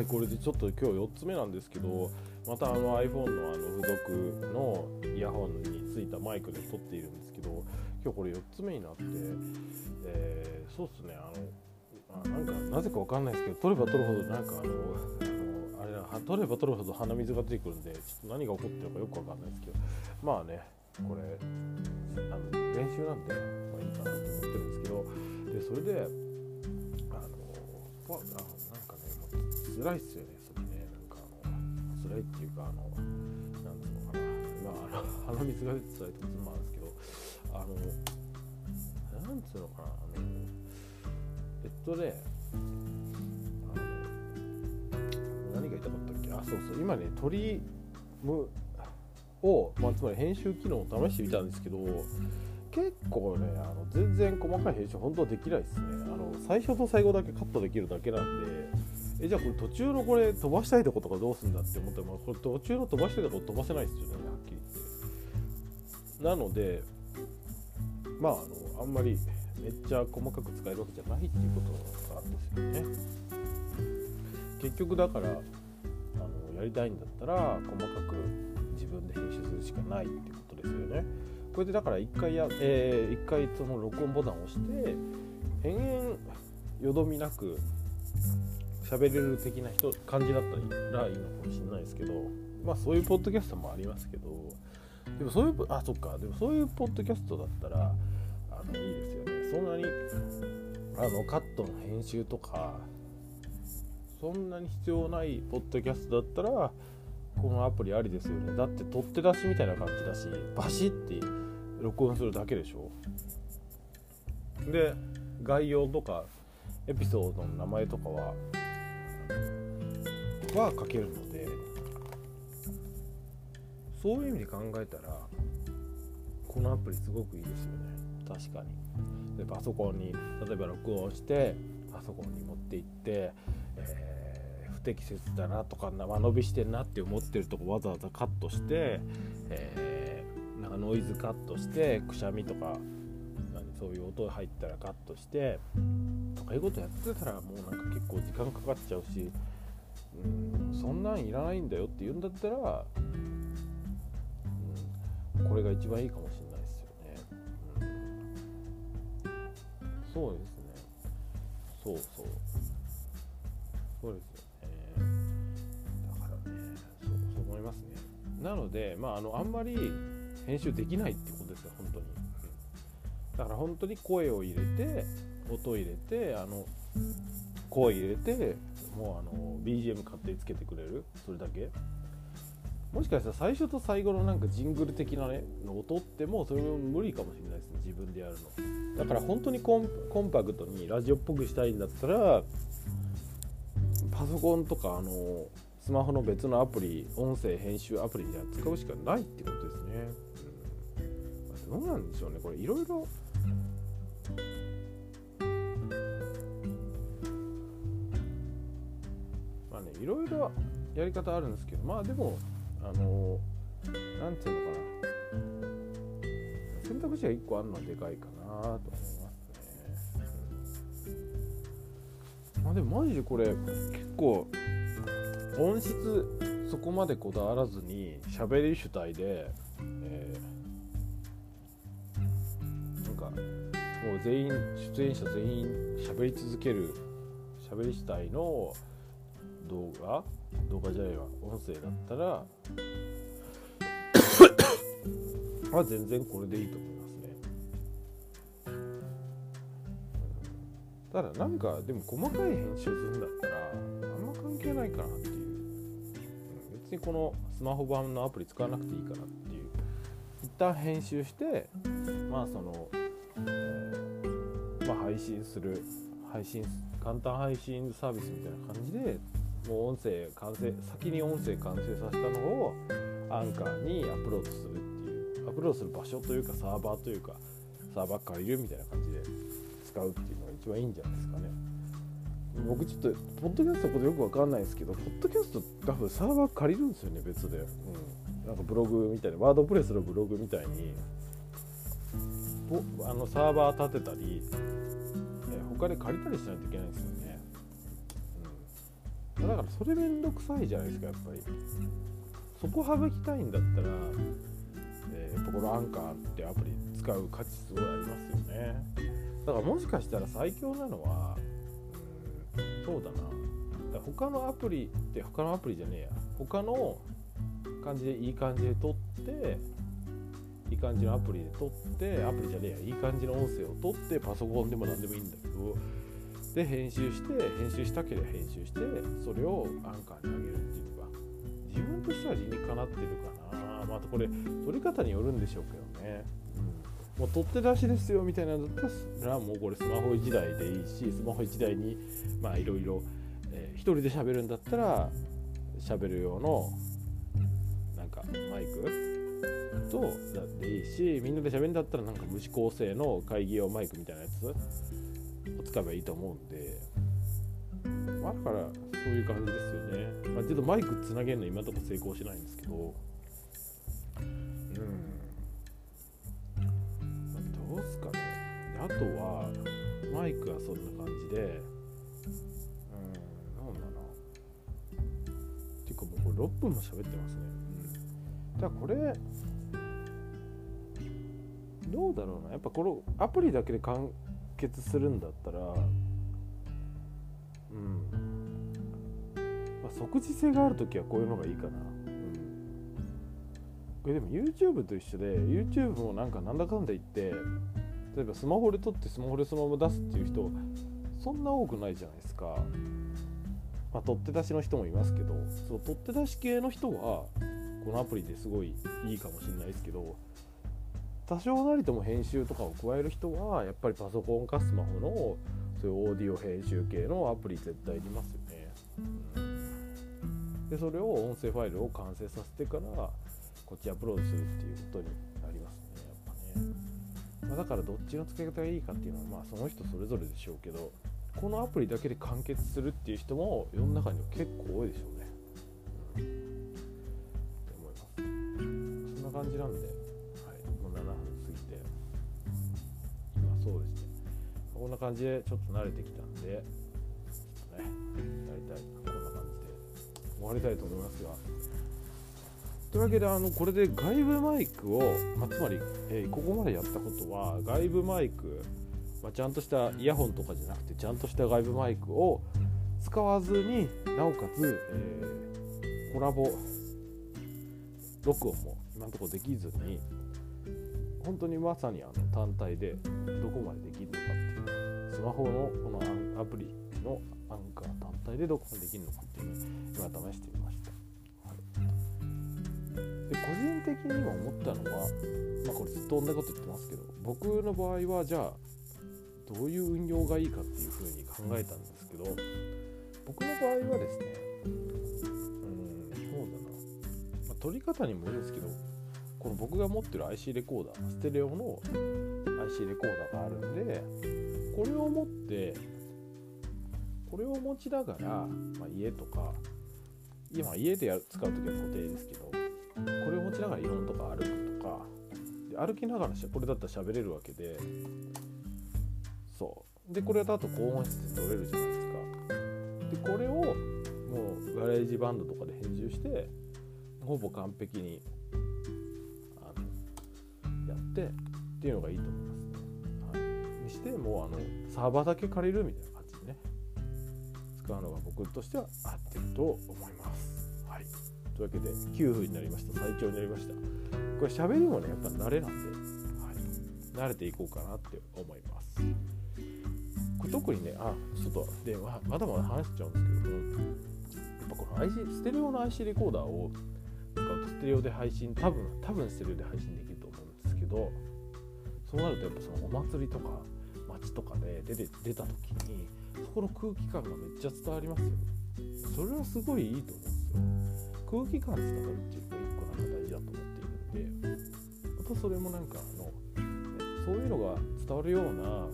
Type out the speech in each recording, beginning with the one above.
はいこれでちょっと今日4つ目なんですけどまたあの iPhone のあの付属のイヤホンについたマイクで撮っているんですけど今日これ4つ目になって、えー、そうっすねあの、あ、なんかなぜか分かんないですけど撮れば撮るほどなんかあのあれだ撮れば撮るほど鼻水が出てくるんでちょっと何が起こってるかよく分かんないですけどまあねこれあの練習なんで、まあ、いいかなと思ってるんですけどでそれであのあ辛いっすよねそれねなんかあの辛いっていうかあのなんつうのかなまあ 鼻水が出て辛いともあるんですけどあのなんつうのかなあのえっとねあの何が言いたかったっけ？あそうそう今ね鳥むを、まあ、つまり編集機能を試してみたんですけど結構ねあの全然細かい編集本当はできないですね。あの最初と最後だけカットできるだけなんでえじゃあこれ途中のこれ飛ばしたいとことかどうすんだって思ってもこれ途中の飛ばしたいとこ飛ばせないですよねはっきり言って。なのでまああのあんまりめっちゃ細かく使えるわけじゃないっていうことなんですよね。結局だからあのやりたいんだったら細かく自分で編集するしかないってことですよね。これでだから1回や、えー、1回その録音ボタンを押して延々よどみなく喋れる的な人感じだったらいいのかもしれないですけどまあそういうポッドキャストもありますけどでもそういうあそっか。でもそういうポッドキャストだったらあのいいですよね。そんなにあのカットの編集とかそんなに必要ないポッドキャストだったらこのアプリありですよね。だって取って出しみたいな感じだしバシッて録音するだけでしょ。で概要とかエピソードの名前とかはは書けるのでそういう意味で考えたらこのアプリすごくいいですよね。確かに。でパソコンに例えば録音してパソコンに持っていって、えー、不適切だなとか生伸びしてんなって思ってるとこわざわざカットして、えー、なんかノイズカットしてくしゃみとかそういう音が入ったらカットしてとかいうことやってたらもうなんか結構時間かかっちゃうしうんそんなんいらないんだよって言うんだったら、うん、これが一番いいかもしれないですよね、うん、そうですね。そうそう。そうですよね。だからねそうそう思いますね。なのでまああのあんまり編集できないってことですよ本当に、だから本当に声を入れて音を入れてあの声入れてもうあの BGM 勝手につけてくれる？それだけ？もしかしたら最初と最後のなんかジングル的なねの音ってもうそれも無理かもしれないですね。自分でやるの。だから本当にコンパクトにラジオっぽくしたいんだったらパソコンとかあのスマホの別のアプリ音声編集アプリみたいな使うしかないってことですね、うん、どうなんでしょうね。これいろいろいろいろやり方あるんですけどまあでもあの何て言うのかな。選択肢が1個あるのはでかいかなと思いますね、うん、まあでもマジでこれ結構音質そこまでこだわらずに喋り主体で、えー、なんかもう全員出演者全員喋り続ける喋り主体の動画？動画じゃないわ。音声だったら まあ全然これでいいと思いますね。ただなんかでも細かい編集するんだったらあんま関係ないかなっていう。別にこのスマホ版のアプリ使わなくていいかなっていう。一旦編集してまあその、えー、まあ配信する配信簡単配信サービスみたいな感じでもう音声完成先に音声完成させたのをアンカーにアップロードするっていうアップロードする場所というかサーバーというかサーバー借りるみたいな感じで使うっていうのが一番いいんじゃないですかね。僕ちょっとポッドキャストのことよくわかんないんですけどポッドキャスト多分サーバー借りるんですよね別で、うん、なんかブログみたいなワードプレスのブログみたいに。あのサーバー立てたり、え他で借りたりしないといけないんですよね。だからそれめんどくさいじゃないですかやっぱり。そこ省きたいんだったら、えー、やっぱこのアンカーってアプリ使う価値すごいありますよね。だからもしかしたら最強なのはうんそうだな。だ他のアプリって他のアプリじゃねえや。他の感じでいい感じで撮っていい感じのアプリで撮ってアプリじゃねえや。いい感じの音声を撮ってパソコンでも何でもいいんだけどで編集して編集したければ編集してそれをアンカーに上げるっていうのが自分としては理にかなってるかな。またこれ撮り方によるんでしょうけどね、うん、もう取って出しですよみたいなのだったらもうこれスマホ1台でいいしスマホ1台にまあいろいろ1人で喋るんだったら喋る用のなんかマイクとだっていいしみんなで喋るんだったらなんか無指向性の会議用マイクみたいなやつ。を使えばいいと思うんで、まあ、だからそういう感じですよね、まあ、ちょっとマイクつなげるの今のところ成功しないんですけど。うん、まあ、どうすかね。あとはマイクはそんな感じで。うんなんだなていうかもうこれ6分も喋ってますね、うん、だからこれどうだろうな。やっぱこのアプリだけで完結するんだったらうん。まあ即時性がある時はこういうのがいいかな。うん。これでも YouTube と一緒で YouTube もなんかなんだかんだ言って例えばスマホで撮ってスマホでそのまま出すっていう人そんな多くないじゃないですか。まあ取って出しの人もいますけどその取って出し系の人はこのアプリですごいいいかもしれないですけど多少なりとも編集とかを加える人はやっぱりパソコンかスマホのそういうオーディオ編集系のアプリ絶対いりますよね、うん、でそれを音声ファイルを完成させてからこっちアップロードするっていうことになりますねやっぱね、まあ、だからどっちの付け方がいいかっていうのはまあその人それぞれでしょうけどこのアプリだけで完結するっていう人も世の中には結構多いでしょうね、うん、って思います。そんな感じなんで。んな感じでちょっと慣れてきたんで、ね、大体こんな感じで終わりたいと思いますが、というわけで、あのこれで外部マイクを、まあ、つまり、えー、ここまでやったことは、外部マイク、まあ、ちゃんとしたイヤホンとかじゃなくて、ちゃんとした外部マイクを使わずになおかつ、えー、コラボ録音も今のところできずに本当にまさにあの単体でどこまでできるのかってスマホのこのアプリのアンカー単体でどこまできるのかっていうのを今試してみました、はい、で個人的にも思ったのはまあこれずっと同じこと言ってますけど僕の場合はじゃあどういう運用がいいかっていうふうに考えたんですけど僕の場合はですねうんそうだな、まあ、撮り方にもよるんですけどこの僕が持ってる IC レコーダーステレオの IC レコーダーがあるんでこれを持ってこれを持ちながら、まあ、家とか今家でや使う時は固定ですけどこれを持ちながらイオンとか歩くとかで歩きながらこれだったら喋れるわけでそうでこれだと高音質で撮れるじゃないですかでこれをもうガレージバンドとかで編集してほぼ完璧にあのやってっていうのがいいと思いますね。はい、にしてもあのサーバーだけ借りるみたいな感じでね使うのが僕としては合ってると思います。はい、というわけで9分になりました最長になりました。これ喋りもねやっぱ慣れなんで、はい、慣れていこうかなって思います。これ特にねあちょっとでまだまだ話しちゃうんですけどやっぱこの IC ステレオの IC レコーダーを使うとステレオで配信多分多分ステレオで配信できると思うんですけどそうなるとやっぱそのお祭りとか街とかで出て出た時にそこの空気感がめっちゃ伝わりますよね。それはすごいいいと思うんですよ。空気感伝わるっていうのが一個なんか大事だと思っているのでまたそれもなんかあのそういうのが伝わるようなあの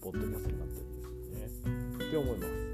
ポッドキャストになってるんですよね。って思います。